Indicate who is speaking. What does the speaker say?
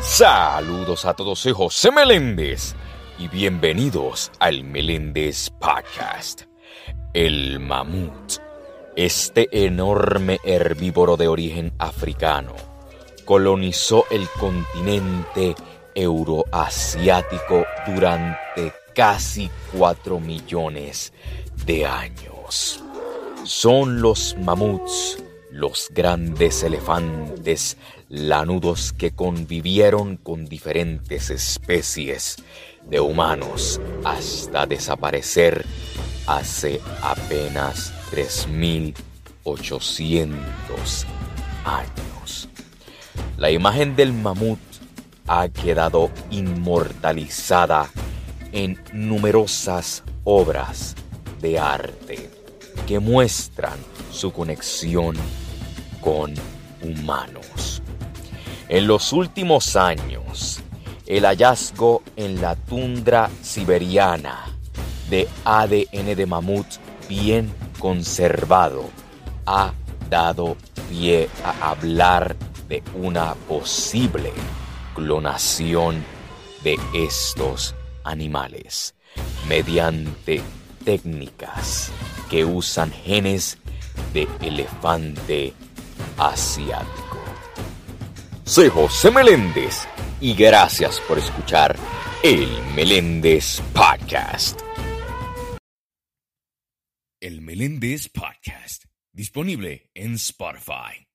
Speaker 1: Saludos a todos, soy José Meléndez y bienvenidos al Meléndez Podcast. El mamut, este enorme herbívoro de origen africano, colonizó el continente euroasiático durante casi 4 millones de años. Son los mamuts los grandes elefantes lanudos que convivieron con diferentes especies de humanos hasta desaparecer hace apenas 3.800 años. La imagen del mamut ha quedado inmortalizada en numerosas obras de arte que muestran su conexión con humanos. En los últimos años, el hallazgo en la tundra siberiana de ADN de mamut bien conservado ha dado pie a hablar de una posible clonación de estos animales mediante técnicas que usan genes de elefante asiático. Soy José Meléndez y gracias por escuchar el Meléndez Podcast. El Meléndez Podcast, disponible en Spotify.